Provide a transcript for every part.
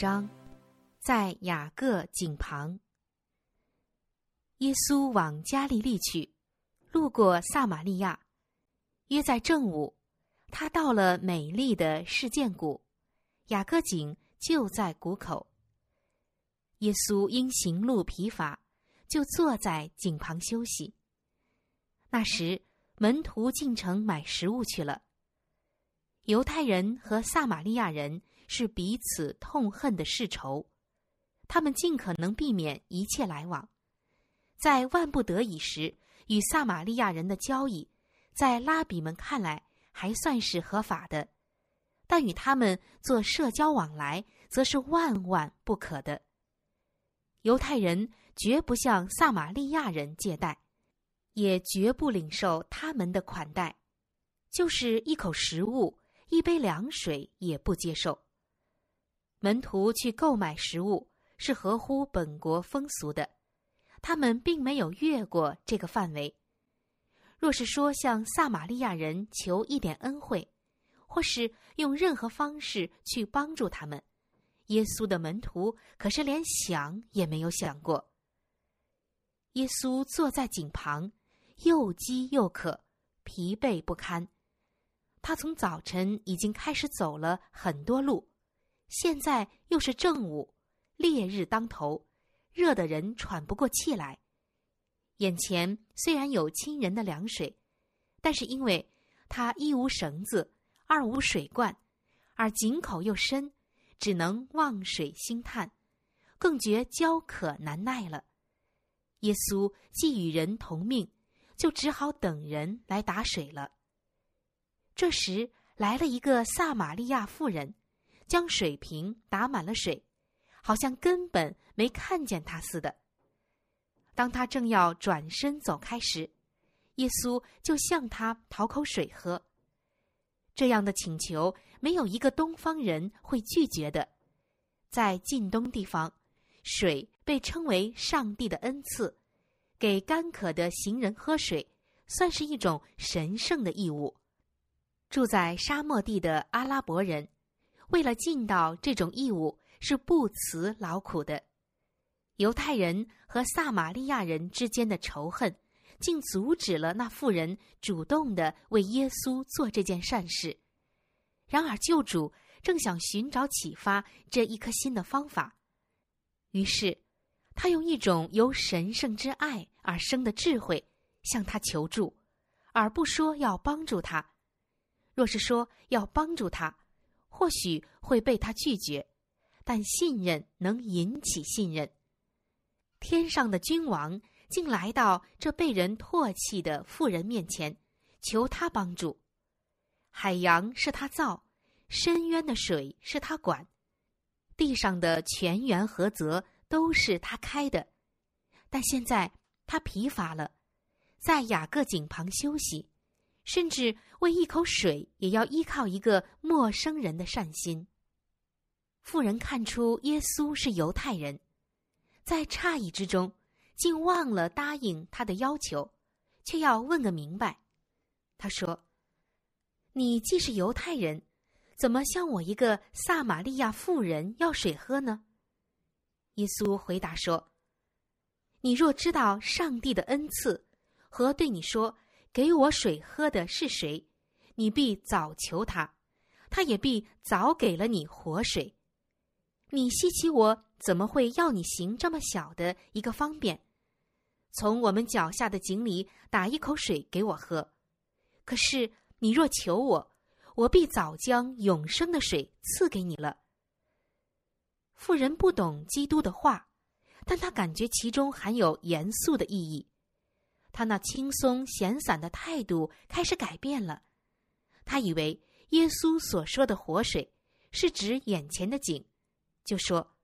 九章，在雅各井旁，耶稣往加利利去，路过撒玛利亚，约在正午，他到了美丽的事件谷，雅各井就在谷口。耶稣因行路疲乏，就坐在井旁休息。那时，门徒进城买食物去了。犹太人和撒玛利亚人是彼此痛恨的世仇，他们尽可能避免一切来往，在万不得已时与撒玛利亚人的交易，在拉比们看来还算是合法的，但与他们做社交往来，则是万万不可的。犹太人绝不向撒玛利亚人借贷，也绝不领受他们的款待，就是一口食物。一杯凉水也不接受。门徒去购买食物是合乎本国风俗的，他们并没有越过这个范围。若是说向撒玛利亚人求一点恩惠，或是用任何方式去帮助他们，耶稣的门徒可是连想也没有想过。耶稣坐在井旁，又饥又渴，疲惫不堪。他从早晨已经开始走了很多路，现在又是正午，烈日当头，热得人喘不过气来。眼前虽然有亲人的凉水，但是因为他一无绳子，二无水罐，而井口又深，只能望水兴叹，更觉焦渴难耐了。耶稣既与人同命，就只好等人来打水了。这时来了一个撒玛利亚妇人，将水瓶打满了水，好像根本没看见他似的。当他正要转身走开时，耶稣就向他讨口水喝。这样的请求，没有一个东方人会拒绝的。在近东地方，水被称为上帝的恩赐，给干渴的行人喝水，算是一种神圣的义务。住在沙漠地的阿拉伯人，为了尽到这种义务，是不辞劳苦的。犹太人和撒玛利亚人之间的仇恨，竟阻止了那妇人主动的为耶稣做这件善事。然而，救主正想寻找启发这一颗心的方法，于是，他用一种由神圣之爱而生的智慧向他求助，而不说要帮助他。若是说要帮助他，或许会被他拒绝，但信任能引起信任。天上的君王竟来到这被人唾弃的妇人面前，求他帮助。海洋是他造，深渊的水是他管，地上的泉源河泽都是他开的。但现在他疲乏了，在雅各井旁休息。甚至为一口水也要依靠一个陌生人的善心。妇人看出耶稣是犹太人，在诧异之中，竟忘了答应他的要求，却要问个明白。他说：“你既是犹太人，怎么向我一个撒玛利亚妇人要水喝呢？”耶稣回答说：“你若知道上帝的恩赐和对你说。”给我水喝的是谁？你必早求他，他也必早给了你活水。你稀奇我怎么会要你行这么小的一个方便？从我们脚下的井里打一口水给我喝。可是你若求我，我必早将永生的水赐给你了。妇人不懂基督的话，但他感觉其中含有严肃的意义。他那轻松闲散的态度开始改变了，他以为耶稣所说的活水是指眼前的井，就说：“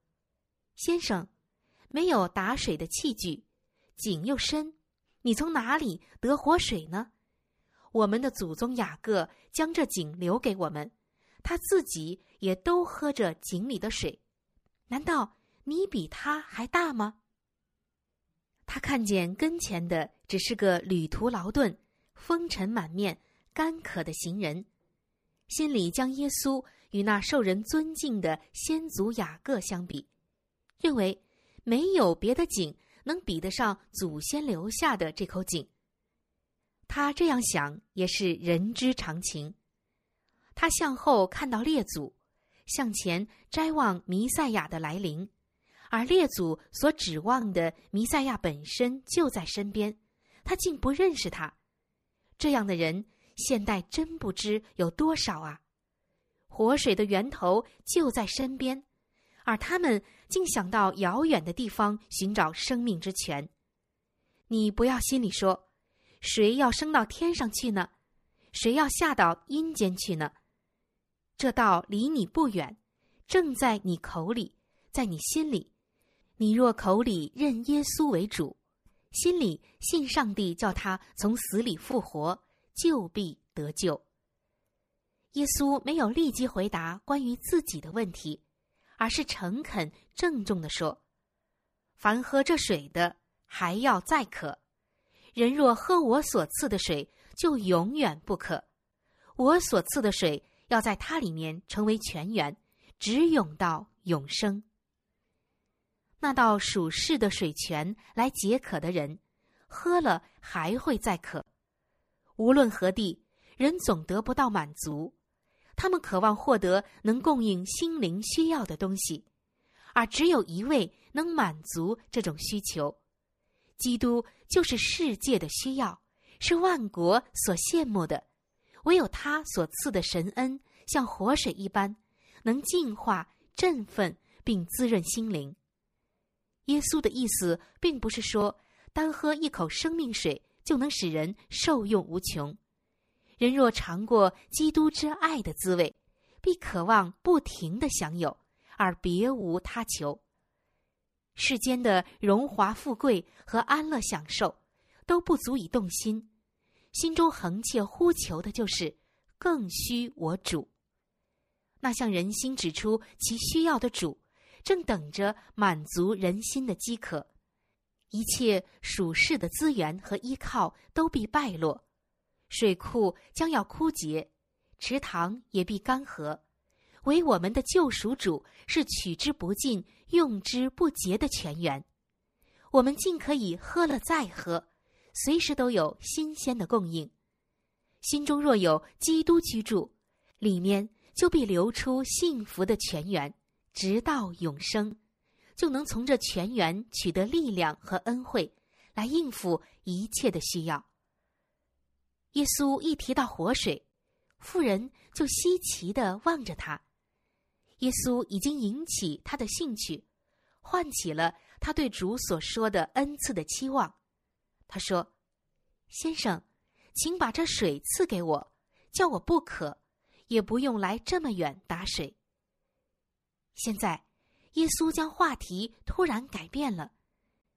先生，没有打水的器具，井又深，你从哪里得活水呢？我们的祖宗雅各将这井留给我们，他自己也都喝着井里的水，难道你比他还大吗？”他看见跟前的只是个旅途劳顿、风尘满面、干渴的行人，心里将耶稣与那受人尊敬的先祖雅各相比，认为没有别的井能比得上祖先留下的这口井。他这样想也是人之常情。他向后看到列祖，向前瞻望弥赛亚的来临，而列祖所指望的弥赛亚本身就在身边，他竟不认识他。这样的人，现代真不知有多少啊！活水的源头就在身边，而他们竟想到遥远的地方寻找生命之泉。你不要心里说，谁要升到天上去呢？谁要下到阴间去呢？这道离你不远，正在你口里，在你心里。你若口里认耶稣为主，心里信上帝叫他从死里复活，就必得救。耶稣没有立即回答关于自己的问题，而是诚恳郑重地说：“凡喝这水的，还要再渴；人若喝我所赐的水，就永远不渴。我所赐的水。”要在它里面成为泉源，直涌到永生。那道属世的水泉来解渴的人，喝了还会再渴。无论何地，人总得不到满足。他们渴望获得能供应心灵需要的东西，而只有一位能满足这种需求。基督就是世界的需要，是万国所羡慕的。唯有他所赐的神恩，像活水一般，能净化、振奋并滋润心灵。耶稣的意思，并不是说单喝一口生命水就能使人受用无穷。人若尝过基督之爱的滋味，必渴望不停的享有，而别无他求。世间的荣华富贵和安乐享受，都不足以动心。心中横切呼求的就是更需我主。那向人心指出其需要的主，正等着满足人心的饥渴。一切属世的资源和依靠都必败落，水库将要枯竭，池塘也必干涸。唯我们的救赎主是取之不尽、用之不竭的泉源，我们尽可以喝了再喝。随时都有新鲜的供应，心中若有基督居住，里面就必流出幸福的泉源，直到永生，就能从这泉源取得力量和恩惠，来应付一切的需要。耶稣一提到活水，妇人就稀奇的望着他。耶稣已经引起他的兴趣，唤起了他对主所说的恩赐的期望。他说：“先生，请把这水赐给我，叫我不渴，也不用来这么远打水。”现在，耶稣将话题突然改变了。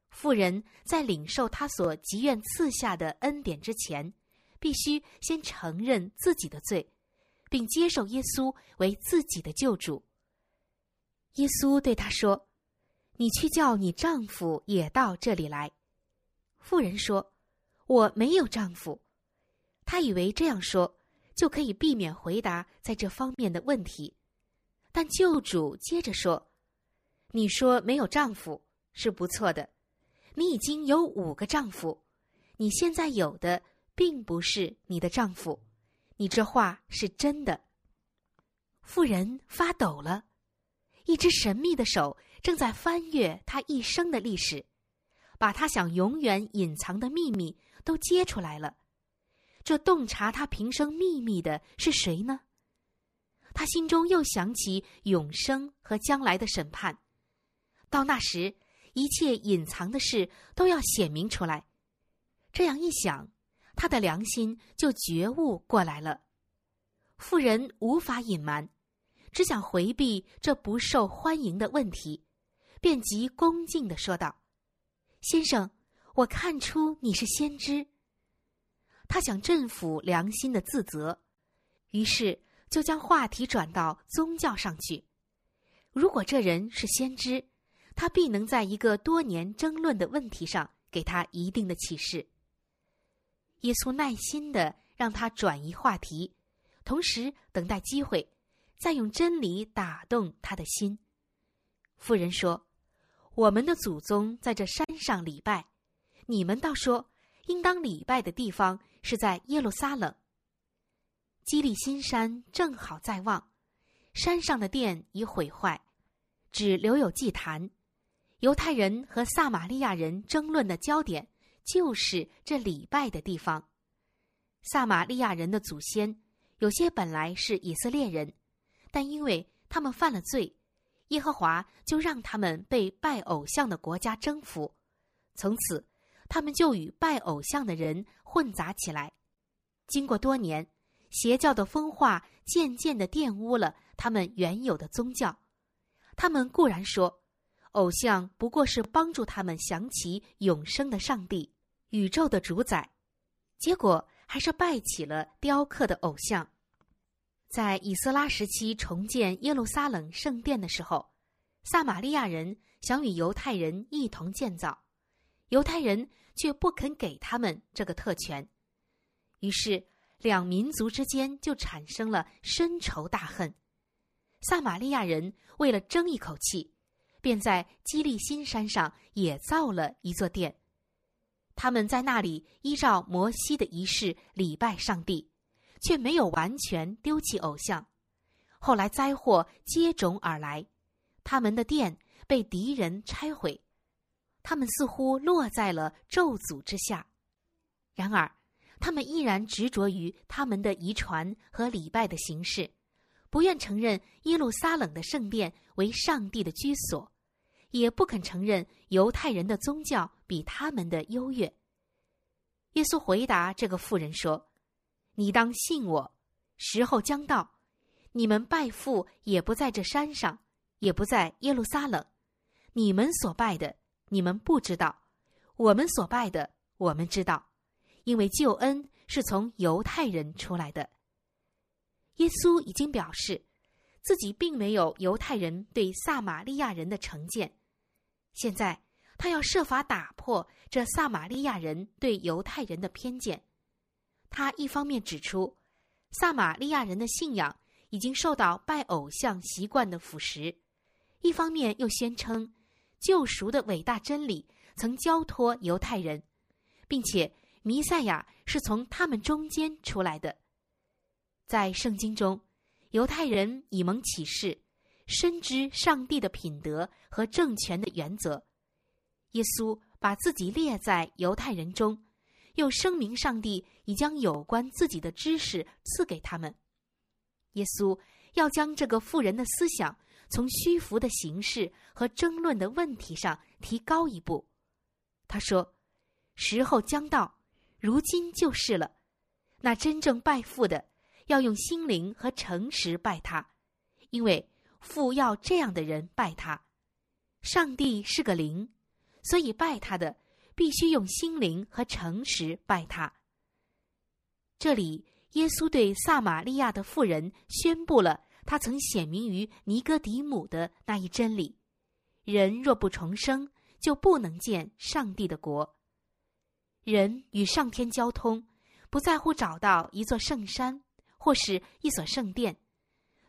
妇人在领受他所急愿赐下的恩典之前，必须先承认自己的罪，并接受耶稣为自己的救主。耶稣对他说：“你去叫你丈夫也到这里来。”妇人说：“我没有丈夫。”他以为这样说就可以避免回答在这方面的问题，但救主接着说：“你说没有丈夫是不错的，你已经有五个丈夫，你现在有的并不是你的丈夫，你这话是真的。”妇人发抖了，一只神秘的手正在翻阅她一生的历史。把他想永远隐藏的秘密都揭出来了，这洞察他平生秘密的是谁呢？他心中又想起永生和将来的审判，到那时，一切隐藏的事都要显明出来。这样一想，他的良心就觉悟过来了。妇人无法隐瞒，只想回避这不受欢迎的问题，便极恭敬的说道。先生，我看出你是先知。他想镇抚良心的自责，于是就将话题转到宗教上去。如果这人是先知，他必能在一个多年争论的问题上给他一定的启示。耶稣耐心的让他转移话题，同时等待机会，再用真理打动他的心。妇人说：“我们的祖宗在这山上礼拜，你们倒说应当礼拜的地方是在耶路撒冷。基利新山正好在望，山上的殿已毁坏，只留有祭坛。犹太人和撒玛利亚人争论的焦点就是这礼拜的地方。撒玛利亚人的祖先有些本来是以色列人，但因为他们犯了罪。”耶和华就让他们被拜偶像的国家征服，从此，他们就与拜偶像的人混杂起来。经过多年，邪教的风化渐渐的玷污了他们原有的宗教。他们固然说，偶像不过是帮助他们想起永生的上帝、宇宙的主宰，结果还是拜起了雕刻的偶像。在以斯拉时期重建耶路撒冷圣殿的时候，撒玛利亚人想与犹太人一同建造，犹太人却不肯给他们这个特权，于是两民族之间就产生了深仇大恨。撒玛利亚人为了争一口气，便在基利新山上也造了一座殿，他们在那里依照摩西的仪式礼拜上帝。却没有完全丢弃偶像。后来灾祸接踵而来，他们的殿被敌人拆毁，他们似乎落在了咒诅之下。然而，他们依然执着于他们的遗传和礼拜的形式，不愿承认耶路撒冷的圣殿为上帝的居所，也不肯承认犹太人的宗教比他们的优越。耶稣回答这个妇人说。你当信我，时候将到，你们拜父也不在这山上，也不在耶路撒冷。你们所拜的，你们不知道；我们所拜的，我们知道，因为救恩是从犹太人出来的。耶稣已经表示，自己并没有犹太人对撒玛利亚人的成见，现在他要设法打破这撒玛利亚人对犹太人的偏见。他一方面指出，撒玛利亚人的信仰已经受到拜偶像习惯的腐蚀；一方面又宣称，救赎的伟大真理曾交托犹太人，并且弥赛亚是从他们中间出来的。在圣经中，犹太人以蒙启示，深知上帝的品德和政权的原则。耶稣把自己列在犹太人中。又声明，上帝已将有关自己的知识赐给他们。耶稣要将这个富人的思想从虚浮的形式和争论的问题上提高一步。他说：“时候将到，如今就是了。那真正拜父的，要用心灵和诚实拜他，因为父要这样的人拜他。上帝是个灵，所以拜他的。”必须用心灵和诚实拜他。这里，耶稣对撒玛利亚的妇人宣布了他曾显明于尼哥底母的那一真理：人若不重生，就不能见上帝的国。人与上天交通，不在乎找到一座圣山或是一所圣殿。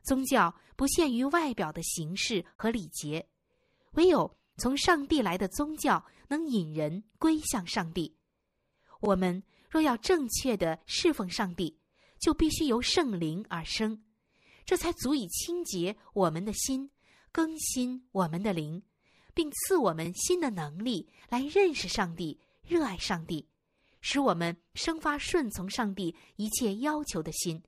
宗教不限于外表的形式和礼节，唯有。从上帝来的宗教能引人归向上帝。我们若要正确的侍奉上帝，就必须由圣灵而生，这才足以清洁我们的心，更新我们的灵，并赐我们新的能力来认识上帝、热爱上帝，使我们生发顺从上帝一切要求的心。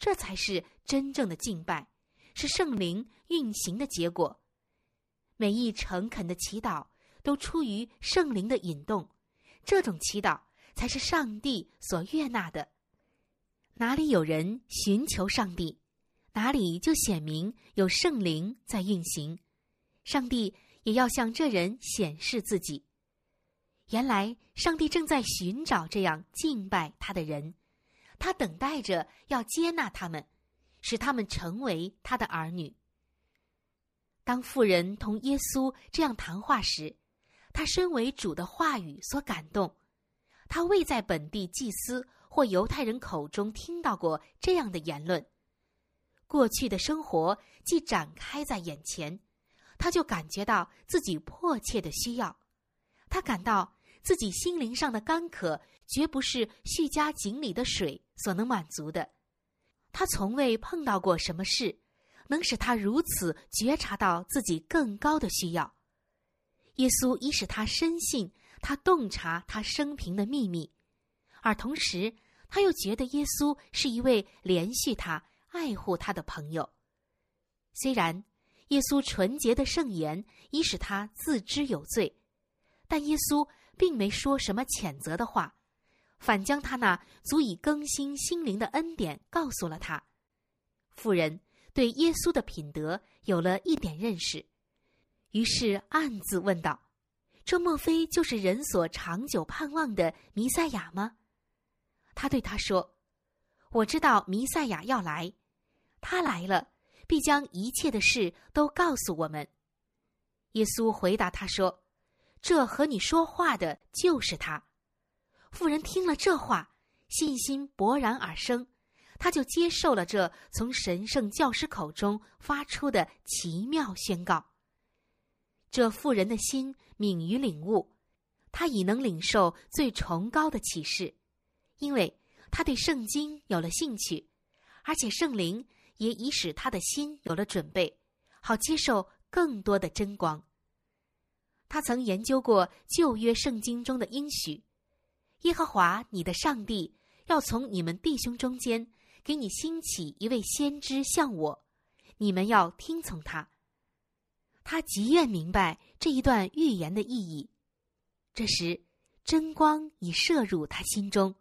这才是真正的敬拜，是圣灵运行的结果。每一诚恳的祈祷都出于圣灵的引动，这种祈祷才是上帝所悦纳的。哪里有人寻求上帝，哪里就显明有圣灵在运行。上帝也要向这人显示自己。原来上帝正在寻找这样敬拜他的人，他等待着要接纳他们，使他们成为他的儿女。当妇人同耶稣这样谈话时，他身为主的话语所感动。他未在本地祭司或犹太人口中听到过这样的言论。过去的生活既展开在眼前，他就感觉到自己迫切的需要。他感到自己心灵上的干渴，绝不是叙家井里的水所能满足的。他从未碰到过什么事，能使他如此觉察到自己更高的需要。耶稣已使他深信，他洞察他生平的秘密，而同时他又觉得耶稣是一位连续他、爱护他的朋友。虽然耶稣纯洁的圣言已使他自知有罪。但耶稣并没说什么谴责的话，反将他那足以更新心灵的恩典告诉了他。妇人对耶稣的品德有了一点认识，于是暗自问道：“这莫非就是人所长久盼望的弥赛亚吗？”他对他说：“我知道弥赛亚要来，他来了，必将一切的事都告诉我们。”耶稣回答他说。这和你说话的就是他。妇人听了这话，信心勃然而生，他就接受了这从神圣教师口中发出的奇妙宣告。这妇人的心敏于领悟，他已能领受最崇高的启示，因为他对圣经有了兴趣，而且圣灵也已使他的心有了准备，好接受更多的真光。他曾研究过旧约圣经中的应许，耶和华你的上帝要从你们弟兄中间给你兴起一位先知像我，你们要听从他。他极愿明白这一段预言的意义。这时，真光已射入他心中，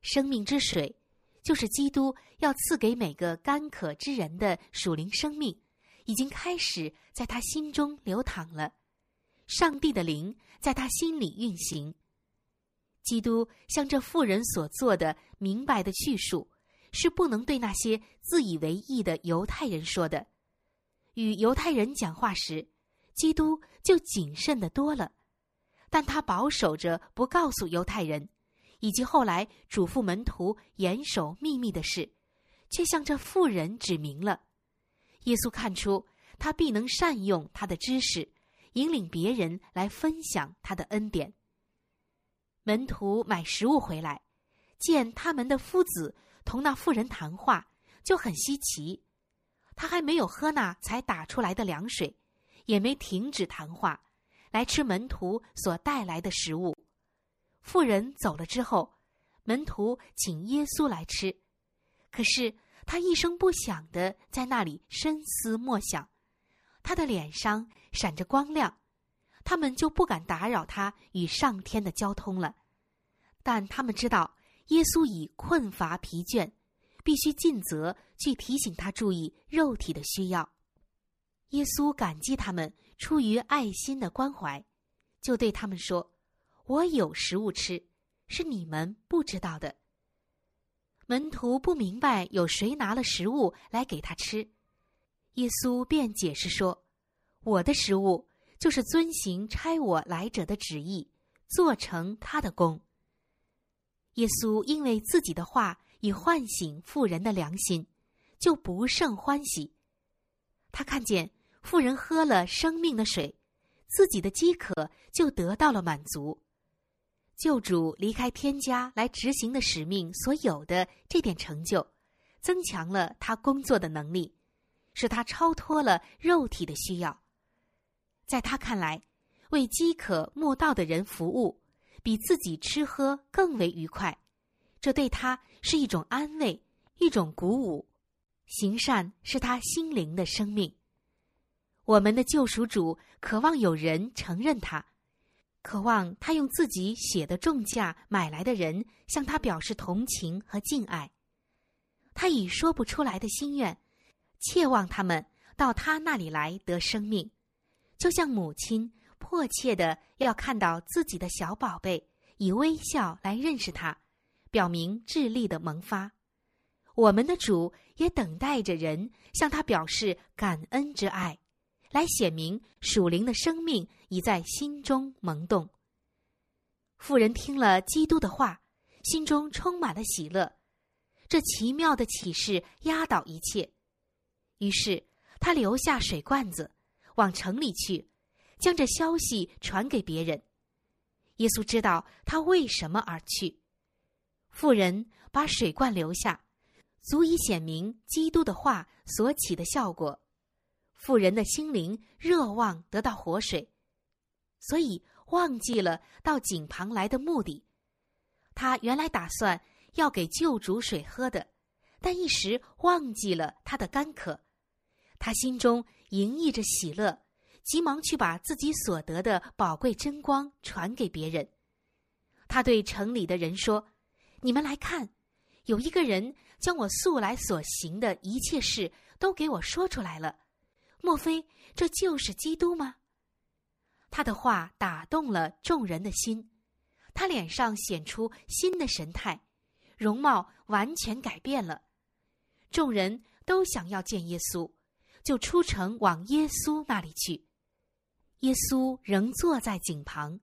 生命之水，就是基督要赐给每个干渴之人的属灵生命，已经开始在他心中流淌了。上帝的灵在他心里运行。基督向这妇人所做的明白的叙述，是不能对那些自以为意的犹太人说的。与犹太人讲话时，基督就谨慎的多了，但他保守着不告诉犹太人，以及后来嘱咐门徒严守秘密的事，却向这妇人指明了。耶稣看出他必能善用他的知识。引领别人来分享他的恩典。门徒买食物回来，见他们的夫子同那妇人谈话，就很稀奇。他还没有喝那才打出来的凉水，也没停止谈话，来吃门徒所带来的食物。妇人走了之后，门徒请耶稣来吃，可是他一声不响的在那里深思默想，他的脸上。闪着光亮，他们就不敢打扰他与上天的交通了。但他们知道耶稣已困乏疲倦，必须尽责去提醒他注意肉体的需要。耶稣感激他们出于爱心的关怀，就对他们说：“我有食物吃，是你们不知道的。”门徒不明白有谁拿了食物来给他吃，耶稣便解释说。我的食物就是遵行差我来者的旨意，做成他的功。耶稣因为自己的话已唤醒妇人的良心，就不胜欢喜。他看见妇人喝了生命的水，自己的饥渴就得到了满足。救主离开天家来执行的使命所有的这点成就，增强了他工作的能力，使他超脱了肉体的需要。在他看来，为饥渴莫道的人服务，比自己吃喝更为愉快。这对他是一种安慰，一种鼓舞。行善是他心灵的生命。我们的救赎主渴望有人承认他，渴望他用自己血的重价买来的人向他表示同情和敬爱。他以说不出来的心愿，切望他们到他那里来得生命。就像母亲迫切的要看到自己的小宝贝以微笑来认识他，表明智力的萌发。我们的主也等待着人向他表示感恩之爱，来显明属灵的生命已在心中萌动。妇人听了基督的话，心中充满了喜乐。这奇妙的启示压倒一切，于是他留下水罐子，往城里去，将这消息传给别人。耶稣知道他为什么而去。妇人把水罐留下，足以显明基督的话所起的效果。妇人的心灵热望得到活水，所以忘记了到井旁来的目的。他原来打算要给救主水喝的，但一时忘记了他的干渴。他心中盈溢着喜乐，急忙去把自己所得的宝贵真光传给别人。他对城里的人说：“你们来看，有一个人将我素来所行的一切事都给我说出来了。”莫非这就是基督吗？他的话打动了众人的心，他脸上显出新的神态，容貌完全改变了。众人都想要见耶稣，就出城往耶稣那里去。耶稣仍坐在井旁，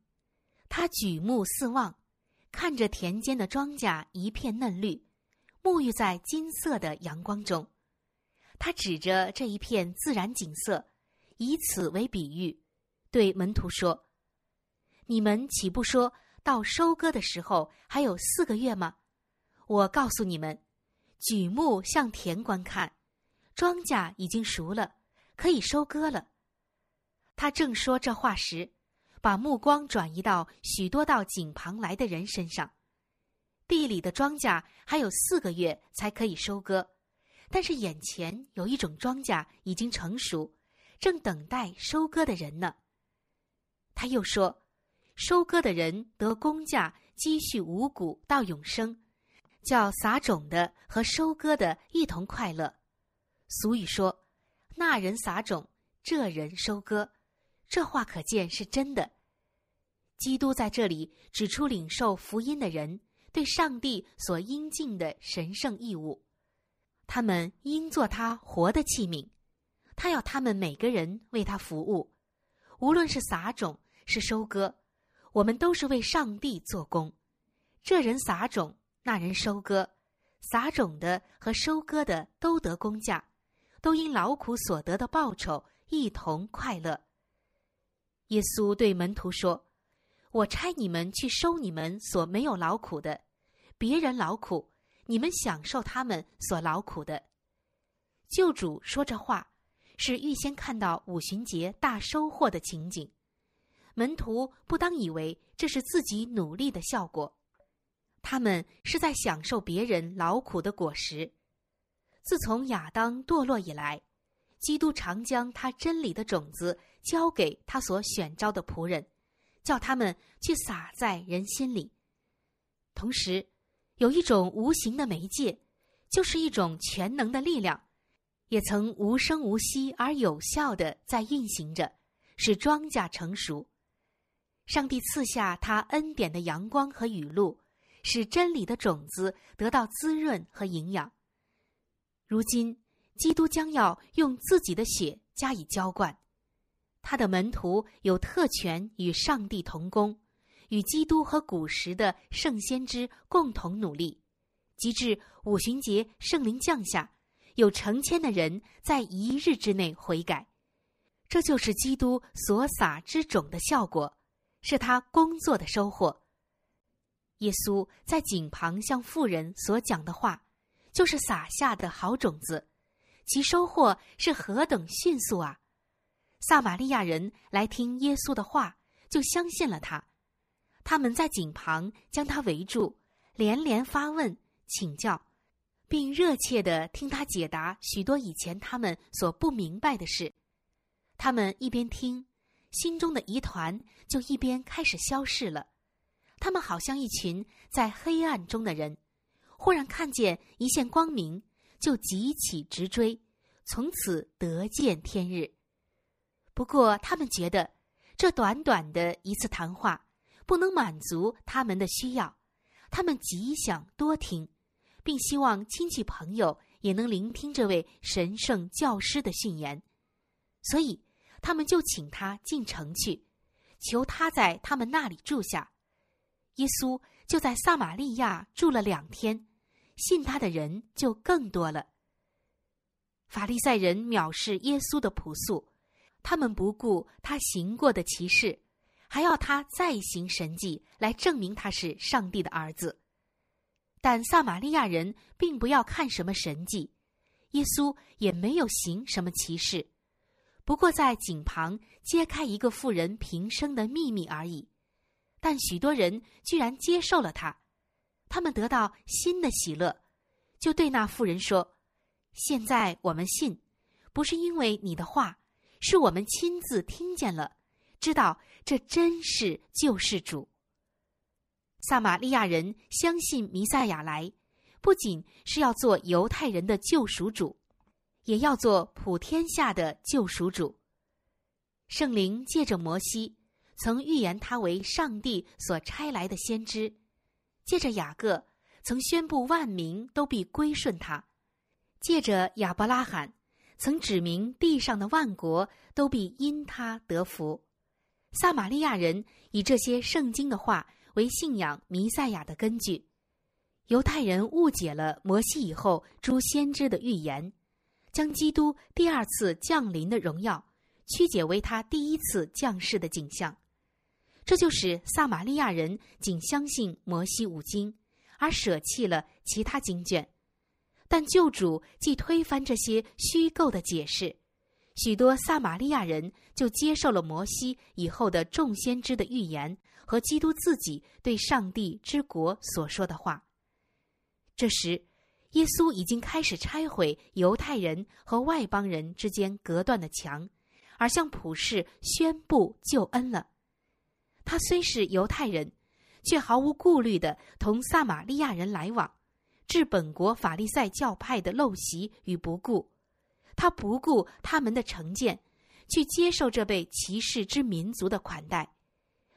他举目四望，看着田间的庄稼一片嫩绿，沐浴在金色的阳光中。他指着这一片自然景色，以此为比喻，对门徒说：“你们岂不说到收割的时候还有四个月吗？我告诉你们，举目向田观看，庄稼已经熟了，可以收割了。”他正说这话时，把目光转移到许多到井旁来的人身上。地里的庄稼还有四个月才可以收割。但是眼前有一种庄稼已经成熟，正等待收割的人呢。他又说：“收割的人得工价，积蓄五谷到永生，叫撒种的和收割的一同快乐。”俗语说：“那人撒种，这人收割。”这话可见是真的。基督在这里指出领受福音的人对上帝所应尽的神圣义务。他们应做他活的器皿，他要他们每个人为他服务，无论是撒种是收割，我们都是为上帝做工。这人撒种，那人收割，撒种的和收割的都得工价，都因劳苦所得的报酬一同快乐。耶稣对门徒说：“我差你们去收你们所没有劳苦的，别人劳苦。”你们享受他们所劳苦的。救主说这话，是预先看到五旬节大收获的情景。门徒不当以为这是自己努力的效果，他们是在享受别人劳苦的果实。自从亚当堕落以来，基督常将他真理的种子交给他所选召的仆人，叫他们去撒在人心里，同时。有一种无形的媒介，就是一种全能的力量，也曾无声无息而有效的在运行着，使庄稼成熟。上帝赐下他恩典的阳光和雨露，使真理的种子得到滋润和营养。如今，基督将要用自己的血加以浇灌，他的门徒有特权与上帝同工。与基督和古时的圣先知共同努力，及至五旬节圣灵降下，有成千的人在一日之内悔改。这就是基督所撒之种的效果，是他工作的收获。耶稣在井旁向妇人所讲的话，就是撒下的好种子，其收获是何等迅速啊！撒玛利亚人来听耶稣的话，就相信了他。他们在井旁将他围住，连连发问、请教，并热切的听他解答许多以前他们所不明白的事。他们一边听，心中的疑团就一边开始消逝了。他们好像一群在黑暗中的人，忽然看见一线光明，就急起直追，从此得见天日。不过，他们觉得这短短的一次谈话。不能满足他们的需要，他们极想多听，并希望亲戚朋友也能聆听这位神圣教师的训言，所以他们就请他进城去，求他在他们那里住下。耶稣就在撒玛利亚住了两天，信他的人就更多了。法利赛人藐视耶稣的朴素，他们不顾他行过的奇事，还要他再行神迹来证明他是上帝的儿子。但撒玛利亚人并不要看什么神迹，耶稣也没有行什么奇事，不过在井旁揭开一个妇人平生的秘密而已。但许多人居然接受了他，他们得到新的喜乐，就对那妇人说：“现在我们信，不是因为你的话，是我们亲自听见了，知道这真是救世主。”撒玛利亚人相信弥赛亚来，不仅是要做犹太人的救赎主，也要做普天下的救赎主。圣灵借着摩西。曾预言他为上帝所差来的先知，借着雅各曾宣布万民都必归顺他，借着亚伯拉罕曾指明地上的万国都必因他得福。撒玛利亚人以这些圣经的话为信仰弥赛亚的根据，犹太人误解了摩西以后诸先知的预言，将基督第二次降临的荣耀曲解为他第一次降世的景象。这就使撒玛利亚人仅相信摩西五经，而舍弃了其他经卷。但救主既推翻这些虚构的解释，许多撒玛利亚人就接受了摩西以后的众先知的预言和基督自己对上帝之国所说的话。这时，耶稣已经开始拆毁犹太人和外邦人之间隔断的墙，而向普世宣布救恩了。他虽是犹太人，却毫无顾虑的同撒玛利亚人来往，置本国法利赛教派的陋习与不顾。他不顾他们的成见，去接受这被歧视之民族的款待。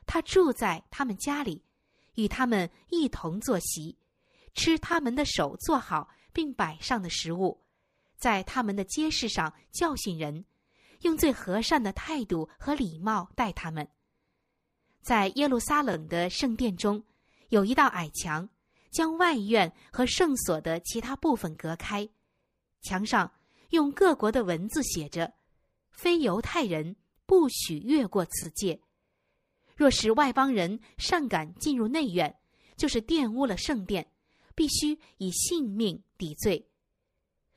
他住在他们家里，与他们一同坐席，吃他们的手做好并摆上的食物，在他们的街市上教训人，用最和善的态度和礼貌待他们。在耶路撒冷的圣殿中，有一道矮墙，将外院和圣所的其他部分隔开。墙上用各国的文字写着：“非犹太人不许越过此界。若是外邦人擅敢进入内院，就是玷污了圣殿，必须以性命抵罪。”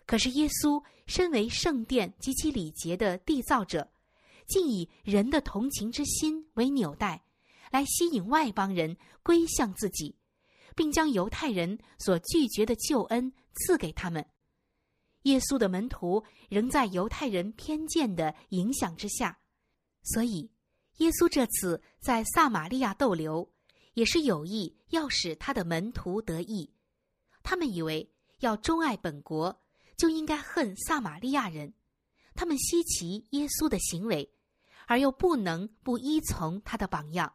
可是耶稣身为圣殿及其礼节的缔造者，竟以人的同情之心为纽带。来吸引外邦人归向自己，并将犹太人所拒绝的救恩赐给他们。耶稣的门徒仍在犹太人偏见的影响之下，所以耶稣这次在撒玛利亚逗留，也是有意要使他的门徒得益。他们以为要钟爱本国，就应该恨撒玛利亚人。他们稀奇耶稣的行为，而又不能不依从他的榜样。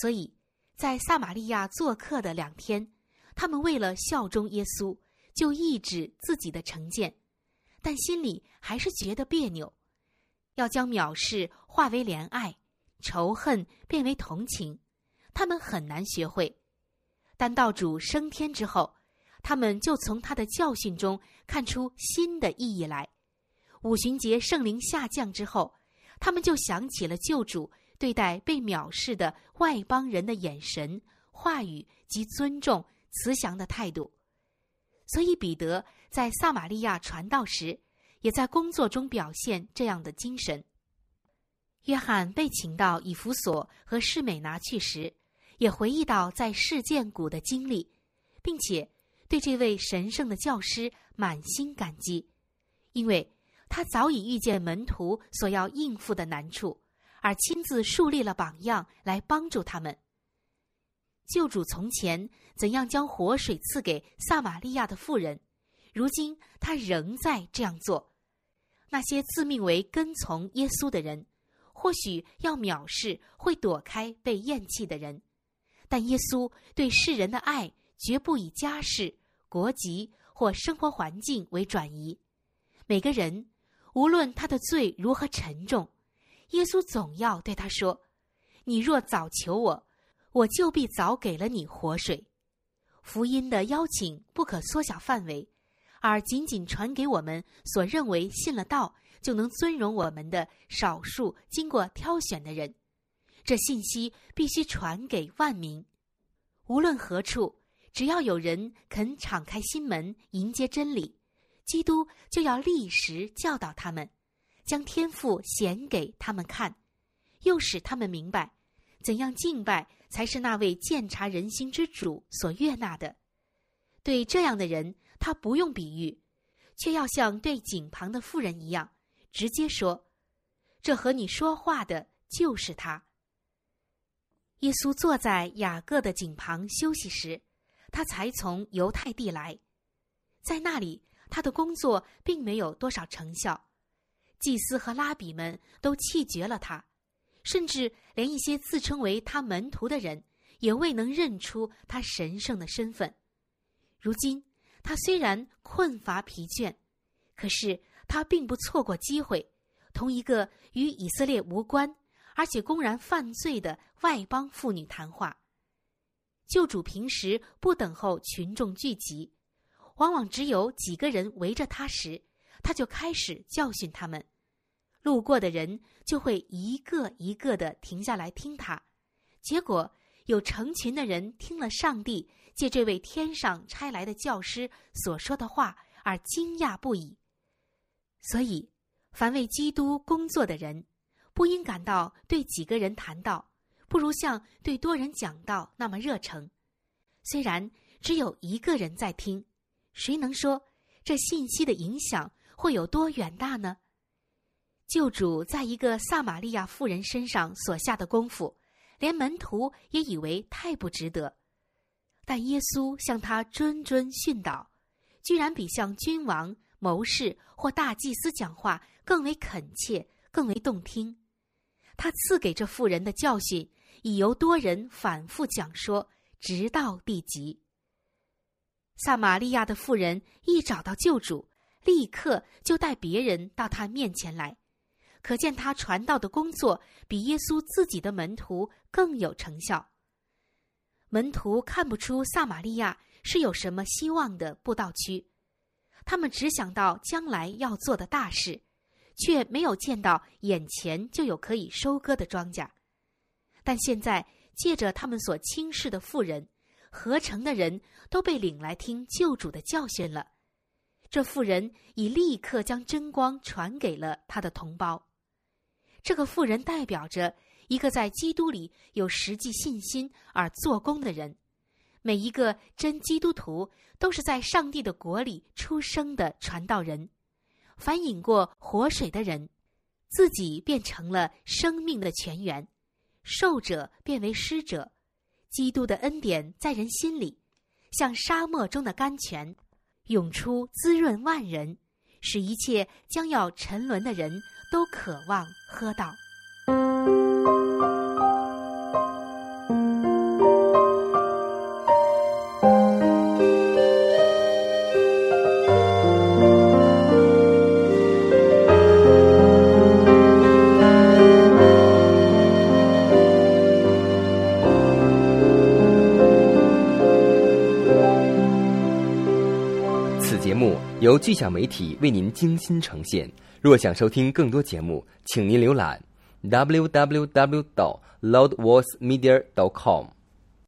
所以，在撒玛利亚做客的两天，他们为了效忠耶稣，就抑制自己的成见，但心里还是觉得别扭。要将藐视化为怜爱，仇恨变为同情，他们很难学会。但道主升天之后，他们就从他的教训中看出新的意义来。五旬节圣灵下降之后，他们就想起了救主。对待被藐视的外邦人的眼神、话语及尊重、慈祥的态度，所以彼得在撒玛利亚传道时，也在工作中表现这样的精神。约翰被请到以弗所和士美拿去时，也回忆到在事件谷的经历，并且对这位神圣的教师满心感激，因为他早已遇见门徒所要应付的难处。而亲自树立了榜样来帮助他们。救主从前怎样将活水赐给撒玛利亚的妇人，如今他仍在这样做。那些自命为跟从耶稣的人，或许要藐视会躲开被厌弃的人，但耶稣对世人的爱绝不以家世、国籍或生活环境为转移。每个人，无论他的罪如何沉重。耶稣总要对他说：“你若早求我，我就必早给了你活水。”福音的邀请不可缩小范围，而仅仅传给我们所认为信了道就能尊荣我们的少数经过挑选的人。这信息必须传给万民，无论何处，只要有人肯敞开心门迎接真理，基督就要立时教导他们，将天赋显给他们看，又使他们明白怎样敬拜才是那位鉴察人心之主所悦纳的。对这样的人，他不用比喻，却要像对井旁的妇人一样，直接说：“这和你说话的就是他。”耶稣坐在雅各的井旁休息时，他才从犹太地来，在那里他的工作并没有多少成效，祭司和拉比们都弃绝了他，甚至连一些自称为他门徒的人也未能认出他神圣的身份。如今他虽然困乏疲倦，可是他并不错过机会，同一个与以色列无关。而且公然犯罪的外邦妇女谈话，救主平时不等候群众聚集，往往只有几个人围着他时，他就开始教训他们。路过的人就会一个一个的停下来听他，结果有成群的人听了上帝借这位天上差来的教师所说的话而惊讶不已。所以，凡为基督工作的人。不应感到对几个人谈到，不如像对多人讲道那么热诚。虽然只有一个人在听，谁能说这信息的影响会有多远大呢？救主在一个撒玛利亚妇人身上所下的功夫，连门徒也以为太不值得。但耶稣向他谆谆训导，居然比向君王、谋士或大祭司讲话更为恳切，更为动听。他赐给这妇人的教训，已由多人反复讲说，直到地极。撒玛利亚的妇人一找到救主，立刻就带别人到他面前来，可见他传道的工作比耶稣自己的门徒更有成效。门徒看不出撒玛利亚是有什么希望的布道区，他们只想到将来要做的大事。却没有见到眼前就有可以收割的庄稼，但现在借着他们所轻视的妇人，合成的人都被领来听救主的教训了。这妇人已立刻将真光传给了他的同胞。这个妇人代表着一个在基督里有实际信心而做工的人。每一个真基督徒都是在上帝的国里出生的传道人。凡饮过活水的人，自己变成了生命的泉源；受者变为施者。基督的恩典在人心里，像沙漠中的甘泉，涌出滋润万人，使一切将要沉沦的人都渴望喝到。巨响媒体为您精心呈现。若想收听更多节目，请您浏览 www. 到 loudvoicemedia. dot com。